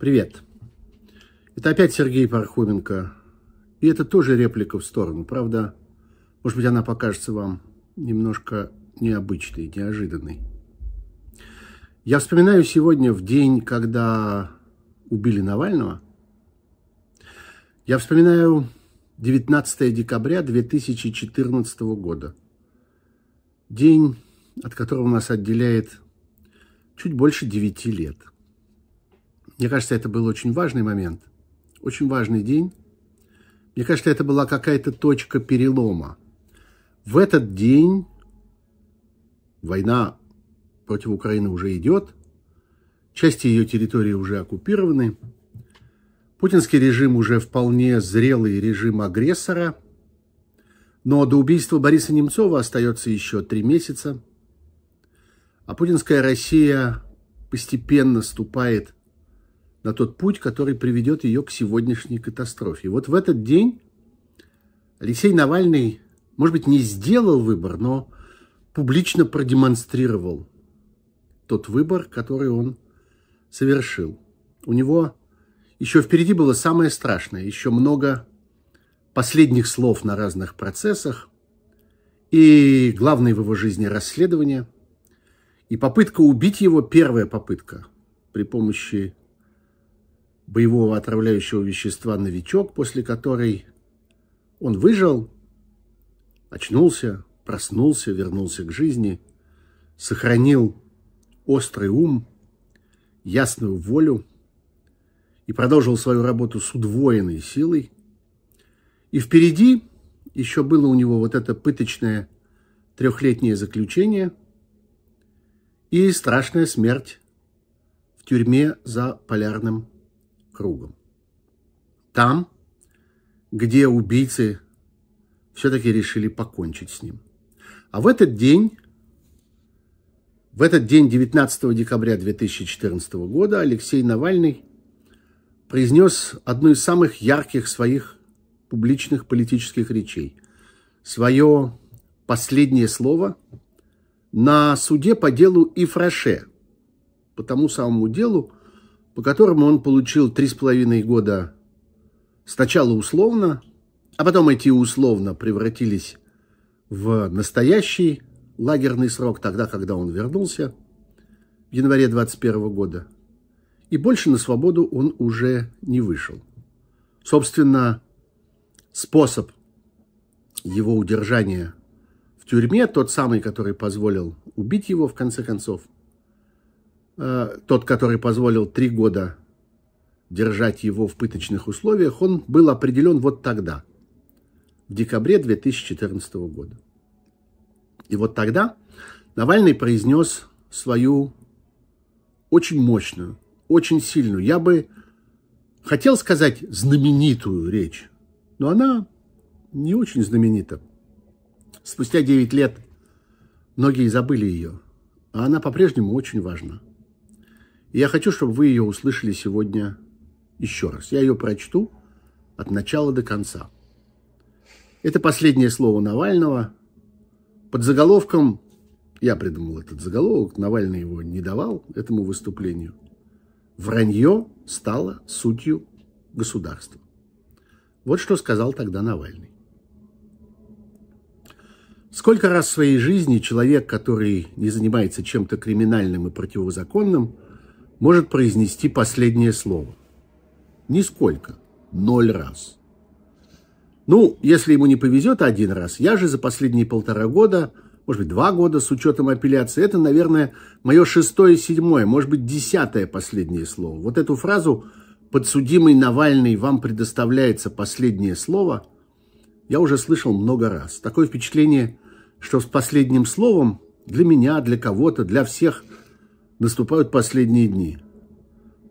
Привет. Это опять Сергей Пархоменко. И это тоже реплика в сторону. Правда, может быть, она покажется вам немножко необычной, неожиданной. Я вспоминаю сегодня в день, когда убили Навального. Я вспоминаю 19 декабря 2014 года. День, от которого нас отделяет чуть больше 9 лет. Мне кажется, это был очень важный момент, очень важный день. Мне кажется, это была какая-то точка перелома. В этот день война против Украины уже идет, части ее территории уже оккупированы, путинский режим уже вполне зрелый режим агрессора, но до убийства Бориса Немцова остается еще три месяца, а путинская Россия постепенно ступает на тот путь, который приведет ее к сегодняшней катастрофе. И вот в этот день Алексей Навальный, может быть, не сделал выбор, но публично продемонстрировал тот выбор, который он совершил. У него еще впереди было самое страшное, еще много последних слов на разных процессах, и главное в его жизни расследование, и попытка убить его, первая попытка при помощи боевого отравляющего вещества «Новичок», после которой он выжил, очнулся, проснулся, вернулся к жизни, сохранил острый ум, ясную волю и продолжил свою работу с удвоенной силой. И впереди еще было у него вот это пыточное трехлетнее заключение и страшная смерть в тюрьме за полярным кругом. Там, где убийцы все-таки решили покончить с ним. А в этот день, в этот день 19 декабря 2014 года Алексей Навальный произнес одну из самых ярких своих публичных политических речей. Свое последнее слово на суде по делу Ифраше, по тому самому делу, по которому он получил три с половиной года сначала условно, а потом эти условно превратились в настоящий лагерный срок тогда, когда он вернулся в январе 21 года. И больше на свободу он уже не вышел. Собственно, способ его удержания в тюрьме, тот самый, который позволил убить его в конце концов – Э, тот, который позволил три года держать его в пыточных условиях, он был определен вот тогда, в декабре 2014 года. И вот тогда Навальный произнес свою очень мощную, очень сильную, я бы хотел сказать знаменитую речь, но она не очень знаменита. Спустя 9 лет многие забыли ее, а она по-прежнему очень важна. И я хочу, чтобы вы ее услышали сегодня еще раз. Я ее прочту от начала до конца. Это последнее слово Навального. Под заголовком, я придумал этот заголовок, Навальный его не давал этому выступлению. Вранье стало сутью государства. Вот что сказал тогда Навальный. Сколько раз в своей жизни человек, который не занимается чем-то криминальным и противозаконным – может произнести последнее слово. Нисколько. Ноль раз. Ну, если ему не повезет один раз, я же за последние полтора года, может быть, два года с учетом апелляции, это, наверное, мое шестое, седьмое, может быть, десятое последнее слово. Вот эту фразу «подсудимый Навальный, вам предоставляется последнее слово» я уже слышал много раз. Такое впечатление, что с последним словом для меня, для кого-то, для всех – наступают последние дни.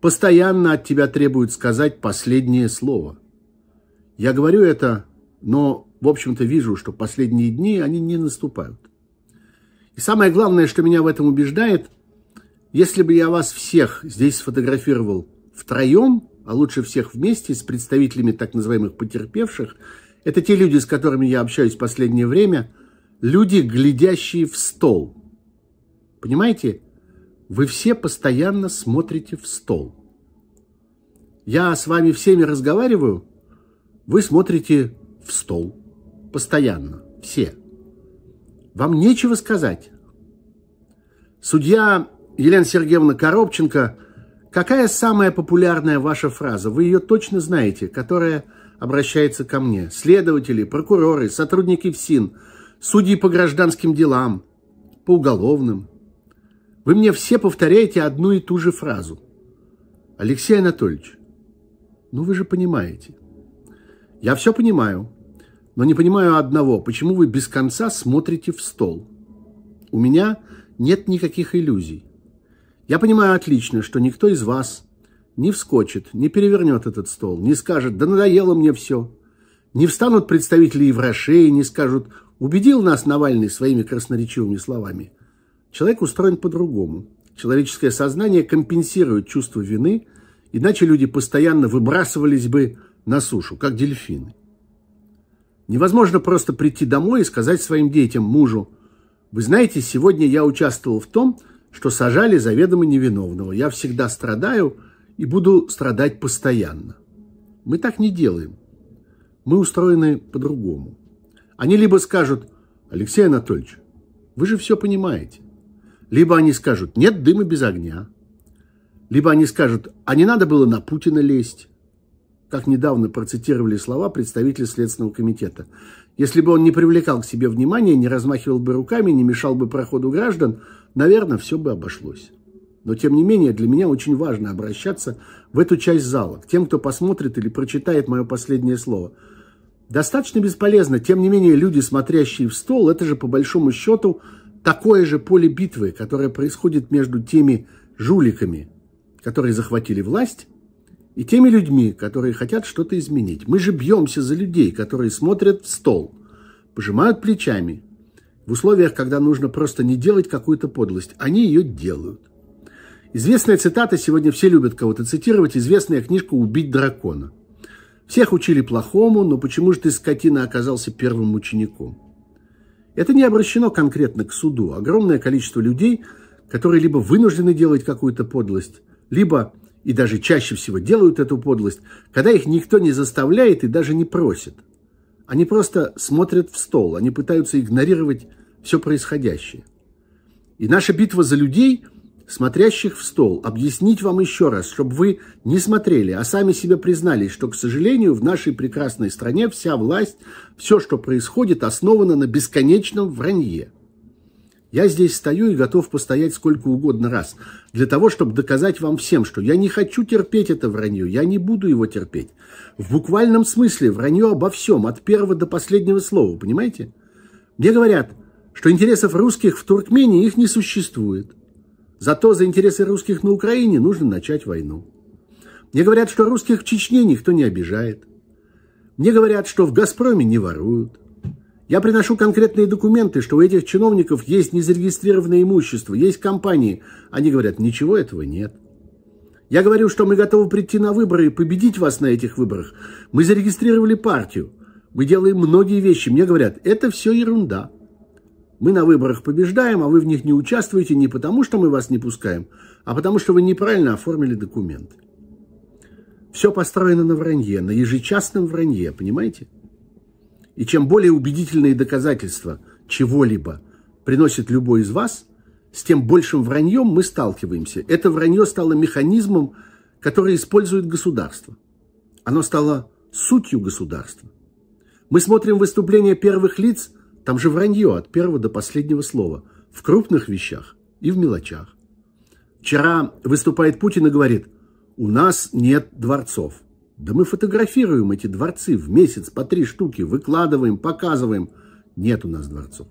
Постоянно от тебя требуют сказать последнее слово. Я говорю это, но, в общем-то, вижу, что последние дни, они не наступают. И самое главное, что меня в этом убеждает, если бы я вас всех здесь сфотографировал втроем, а лучше всех вместе с представителями так называемых потерпевших, это те люди, с которыми я общаюсь в последнее время, люди, глядящие в стол. Понимаете? Вы все постоянно смотрите в стол. Я с вами всеми разговариваю, вы смотрите в стол. Постоянно. Все. Вам нечего сказать. Судья Елена Сергеевна Коробченко, какая самая популярная ваша фраза? Вы ее точно знаете, которая обращается ко мне. Следователи, прокуроры, сотрудники ФСИН, судьи по гражданским делам, по уголовным. Вы мне все повторяете одну и ту же фразу. Алексей Анатольевич, ну вы же понимаете. Я все понимаю, но не понимаю одного. Почему вы без конца смотрите в стол? У меня нет никаких иллюзий. Я понимаю отлично, что никто из вас не вскочит, не перевернет этот стол, не скажет «да надоело мне все». Не встанут представители Еврошеи, не скажут «убедил нас Навальный своими красноречивыми словами». Человек устроен по-другому. Человеческое сознание компенсирует чувство вины, иначе люди постоянно выбрасывались бы на сушу, как дельфины. Невозможно просто прийти домой и сказать своим детям, мужу, «Вы знаете, сегодня я участвовал в том, что сажали заведомо невиновного. Я всегда страдаю и буду страдать постоянно». Мы так не делаем. Мы устроены по-другому. Они либо скажут, Алексей Анатольевич, вы же все понимаете. Либо они скажут, нет дыма без огня. Либо они скажут, а не надо было на Путина лезть как недавно процитировали слова представителя Следственного комитета. Если бы он не привлекал к себе внимания, не размахивал бы руками, не мешал бы проходу граждан, наверное, все бы обошлось. Но, тем не менее, для меня очень важно обращаться в эту часть зала, к тем, кто посмотрит или прочитает мое последнее слово. Достаточно бесполезно, тем не менее, люди, смотрящие в стол, это же, по большому счету, такое же поле битвы, которое происходит между теми жуликами, которые захватили власть, и теми людьми, которые хотят что-то изменить. Мы же бьемся за людей, которые смотрят в стол, пожимают плечами. В условиях, когда нужно просто не делать какую-то подлость, они ее делают. Известная цитата, сегодня все любят кого-то цитировать, известная книжка «Убить дракона». Всех учили плохому, но почему же ты, скотина, оказался первым учеником? Это не обращено конкретно к суду. Огромное количество людей, которые либо вынуждены делать какую-то подлость, либо и даже чаще всего делают эту подлость, когда их никто не заставляет и даже не просит. Они просто смотрят в стол, они пытаются игнорировать все происходящее. И наша битва за людей, смотрящих в стол, объяснить вам еще раз, чтобы вы не смотрели, а сами себе признались, что, к сожалению, в нашей прекрасной стране вся власть, все, что происходит, основано на бесконечном вранье – я здесь стою и готов постоять сколько угодно раз, для того, чтобы доказать вам всем, что я не хочу терпеть это вранье, я не буду его терпеть. В буквальном смысле вранье обо всем, от первого до последнего слова, понимаете? Мне говорят, что интересов русских в Туркмении их не существует. Зато за интересы русских на Украине нужно начать войну. Мне говорят, что русских в Чечне никто не обижает. Мне говорят, что в «Газпроме» не воруют. Я приношу конкретные документы, что у этих чиновников есть незарегистрированное имущество, есть компании. Они говорят, ничего этого нет. Я говорю, что мы готовы прийти на выборы и победить вас на этих выборах. Мы зарегистрировали партию. Мы делаем многие вещи. Мне говорят, это все ерунда. Мы на выборах побеждаем, а вы в них не участвуете не потому, что мы вас не пускаем, а потому, что вы неправильно оформили документы. Все построено на вранье, на ежечасном вранье, понимаете? И чем более убедительные доказательства чего-либо приносит любой из вас, с тем большим враньем мы сталкиваемся. Это вранье стало механизмом, который использует государство. Оно стало сутью государства. Мы смотрим выступления первых лиц, там же вранье от первого до последнего слова, в крупных вещах и в мелочах. Вчера выступает Путин и говорит, у нас нет дворцов. Да мы фотографируем эти дворцы в месяц по три штуки, выкладываем, показываем. Нет у нас дворцов.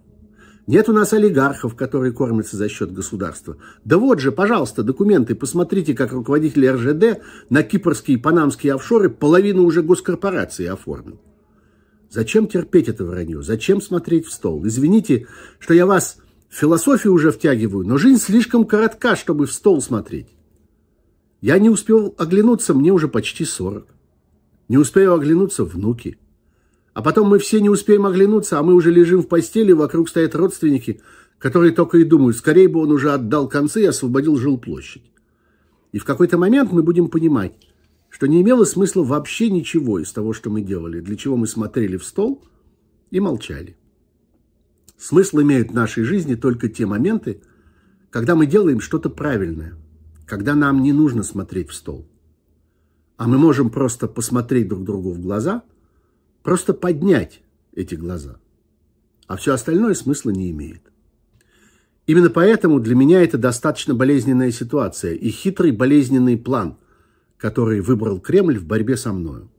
Нет у нас олигархов, которые кормятся за счет государства. Да вот же, пожалуйста, документы. Посмотрите, как руководитель РЖД на кипрские и панамские офшоры половину уже госкорпорации оформил. Зачем терпеть это вранье? Зачем смотреть в стол? Извините, что я вас в философию уже втягиваю, но жизнь слишком коротка, чтобы в стол смотреть. Я не успел оглянуться, мне уже почти сорок. Не успею оглянуться внуки. А потом мы все не успеем оглянуться, а мы уже лежим в постели, вокруг стоят родственники, которые только и думают, скорее бы он уже отдал концы и освободил жилплощадь. И в какой-то момент мы будем понимать, что не имело смысла вообще ничего из того, что мы делали, для чего мы смотрели в стол и молчали. Смысл имеют в нашей жизни только те моменты, когда мы делаем что-то правильное, когда нам не нужно смотреть в стол. А мы можем просто посмотреть друг другу в глаза, просто поднять эти глаза. А все остальное смысла не имеет. Именно поэтому для меня это достаточно болезненная ситуация и хитрый болезненный план, который выбрал Кремль в борьбе со мною.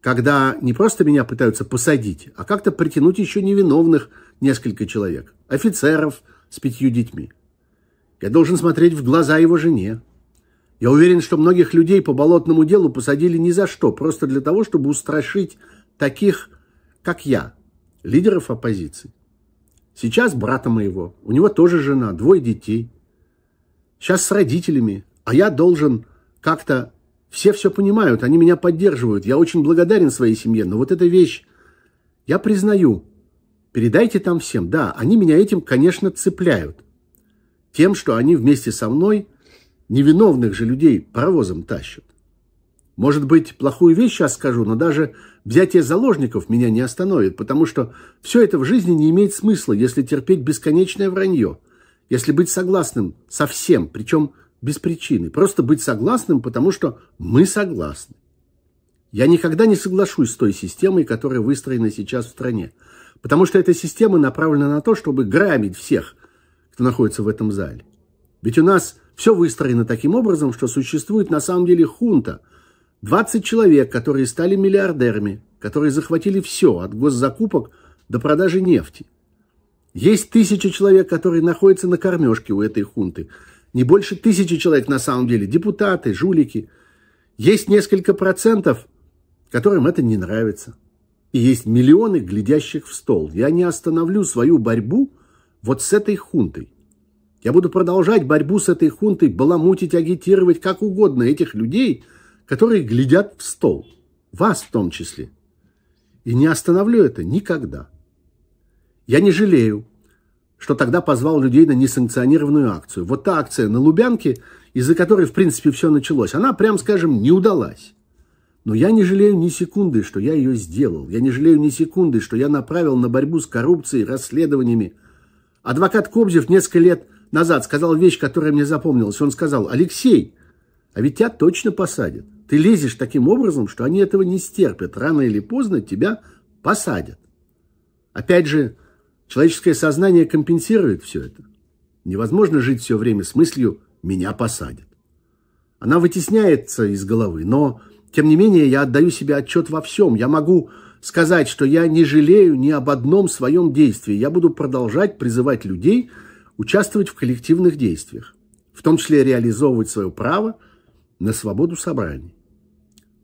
Когда не просто меня пытаются посадить, а как-то притянуть еще невиновных несколько человек, офицеров с пятью детьми. Я должен смотреть в глаза его жене. Я уверен, что многих людей по болотному делу посадили ни за что, просто для того, чтобы устрашить таких, как я, лидеров оппозиции. Сейчас брата моего, у него тоже жена, двое детей. Сейчас с родителями, а я должен как-то... Все все понимают, они меня поддерживают. Я очень благодарен своей семье, но вот эта вещь, я признаю, передайте там всем. Да, они меня этим, конечно, цепляют. Тем, что они вместе со мной невиновных же людей паровозом тащат. Может быть, плохую вещь сейчас скажу, но даже взятие заложников меня не остановит, потому что все это в жизни не имеет смысла, если терпеть бесконечное вранье, если быть согласным со всем, причем без причины, просто быть согласным, потому что мы согласны. Я никогда не соглашусь с той системой, которая выстроена сейчас в стране, потому что эта система направлена на то, чтобы грабить всех, кто находится в этом зале. Ведь у нас все выстроено таким образом, что существует на самом деле хунта – 20 человек, которые стали миллиардерами, которые захватили все, от госзакупок до продажи нефти. Есть тысячи человек, которые находятся на кормежке у этой хунты. Не больше тысячи человек на самом деле, депутаты, жулики. Есть несколько процентов, которым это не нравится. И есть миллионы, глядящих в стол. Я не остановлю свою борьбу вот с этой хунтой. Я буду продолжать борьбу с этой хунтой, баламутить, агитировать как угодно этих людей – которые глядят в стол, вас в том числе. И не остановлю это никогда. Я не жалею, что тогда позвал людей на несанкционированную акцию. Вот та акция на Лубянке, из-за которой, в принципе, все началось, она, прям скажем, не удалась. Но я не жалею ни секунды, что я ее сделал. Я не жалею ни секунды, что я направил на борьбу с коррупцией, расследованиями. Адвокат Кобзев несколько лет назад сказал вещь, которая мне запомнилась. Он сказал, Алексей, а ведь тебя точно посадят. Ты лезешь таким образом, что они этого не стерпят. Рано или поздно тебя посадят. Опять же, человеческое сознание компенсирует все это. Невозможно жить все время с мыслью «меня посадят». Она вытесняется из головы, но, тем не менее, я отдаю себе отчет во всем. Я могу сказать, что я не жалею ни об одном своем действии. Я буду продолжать призывать людей участвовать в коллективных действиях, в том числе реализовывать свое право на свободу собраний.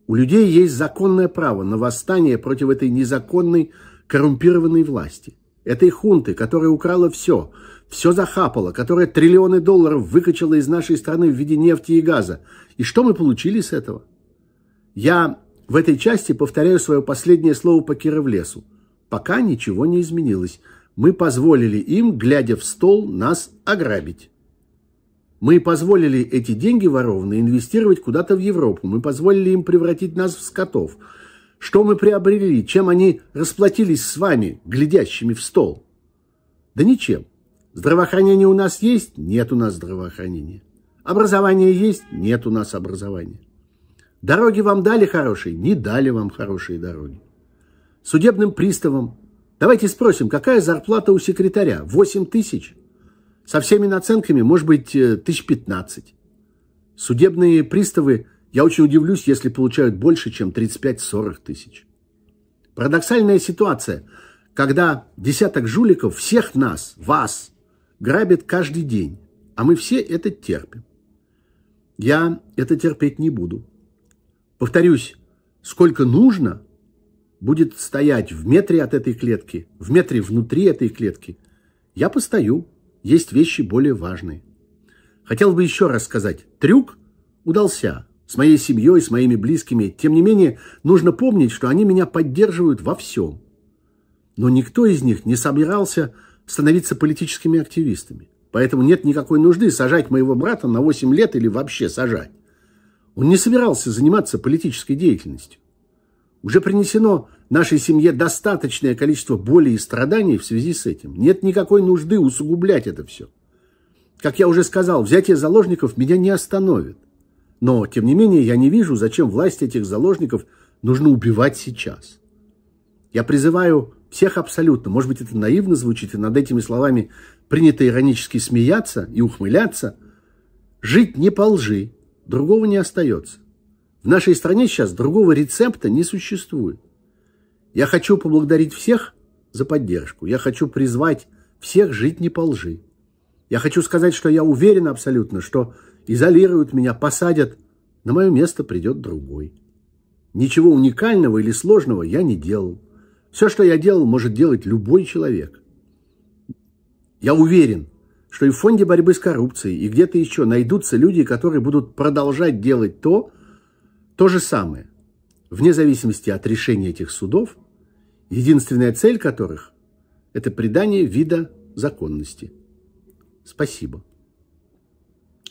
У людей есть законное право на восстание против этой незаконной коррумпированной власти. Этой хунты, которая украла все, все захапала, которая триллионы долларов выкачала из нашей страны в виде нефти и газа. И что мы получили с этого? Я в этой части повторяю свое последнее слово по Кировлесу. Пока ничего не изменилось. Мы позволили им, глядя в стол, нас ограбить. Мы позволили эти деньги ворованные инвестировать куда-то в Европу. Мы позволили им превратить нас в скотов. Что мы приобрели? Чем они расплатились с вами, глядящими в стол? Да ничем. Здравоохранение у нас есть? Нет у нас здравоохранения. Образование есть? Нет у нас образования. Дороги вам дали хорошие? Не дали вам хорошие дороги. Судебным приставам. Давайте спросим, какая зарплата у секретаря? 8 тысяч? Со всеми наценками, может быть, э, тысяч пятнадцать. Судебные приставы, я очень удивлюсь, если получают больше, чем 35-40 тысяч. Парадоксальная ситуация, когда десяток жуликов всех нас, вас, грабит каждый день, а мы все это терпим. Я это терпеть не буду. Повторюсь, сколько нужно, будет стоять в метре от этой клетки, в метре внутри этой клетки. Я постою, есть вещи более важные. Хотел бы еще раз сказать, трюк удался с моей семьей, с моими близкими. Тем не менее, нужно помнить, что они меня поддерживают во всем. Но никто из них не собирался становиться политическими активистами. Поэтому нет никакой нужды сажать моего брата на 8 лет или вообще сажать. Он не собирался заниматься политической деятельностью. Уже принесено нашей семье достаточное количество боли и страданий в связи с этим. Нет никакой нужды усугублять это все. Как я уже сказал, взятие заложников меня не остановит. Но, тем не менее, я не вижу, зачем власть этих заложников нужно убивать сейчас. Я призываю всех абсолютно, может быть, это наивно звучит, и над этими словами принято иронически смеяться и ухмыляться, жить не по лжи, другого не остается. В нашей стране сейчас другого рецепта не существует. Я хочу поблагодарить всех за поддержку. Я хочу призвать всех жить не по лжи. Я хочу сказать, что я уверен абсолютно, что изолируют меня, посадят, на мое место придет другой. Ничего уникального или сложного я не делал. Все, что я делал, может делать любой человек. Я уверен, что и в фонде борьбы с коррупцией, и где-то еще найдутся люди, которые будут продолжать делать то, то же самое, вне зависимости от решения этих судов, единственная цель которых – это придание вида законности. Спасибо.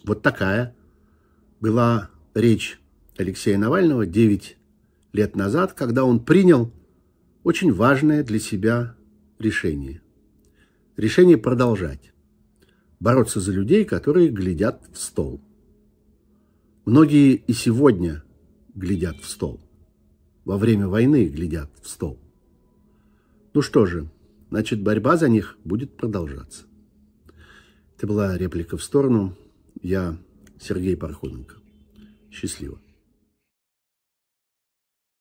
Вот такая была речь Алексея Навального 9 лет назад, когда он принял очень важное для себя решение. Решение продолжать. Бороться за людей, которые глядят в стол. Многие и сегодня глядят в стол. Во время войны глядят в стол. Ну что же, значит, борьба за них будет продолжаться. Это была реплика в сторону. Я Сергей Пархоменко. Счастливо.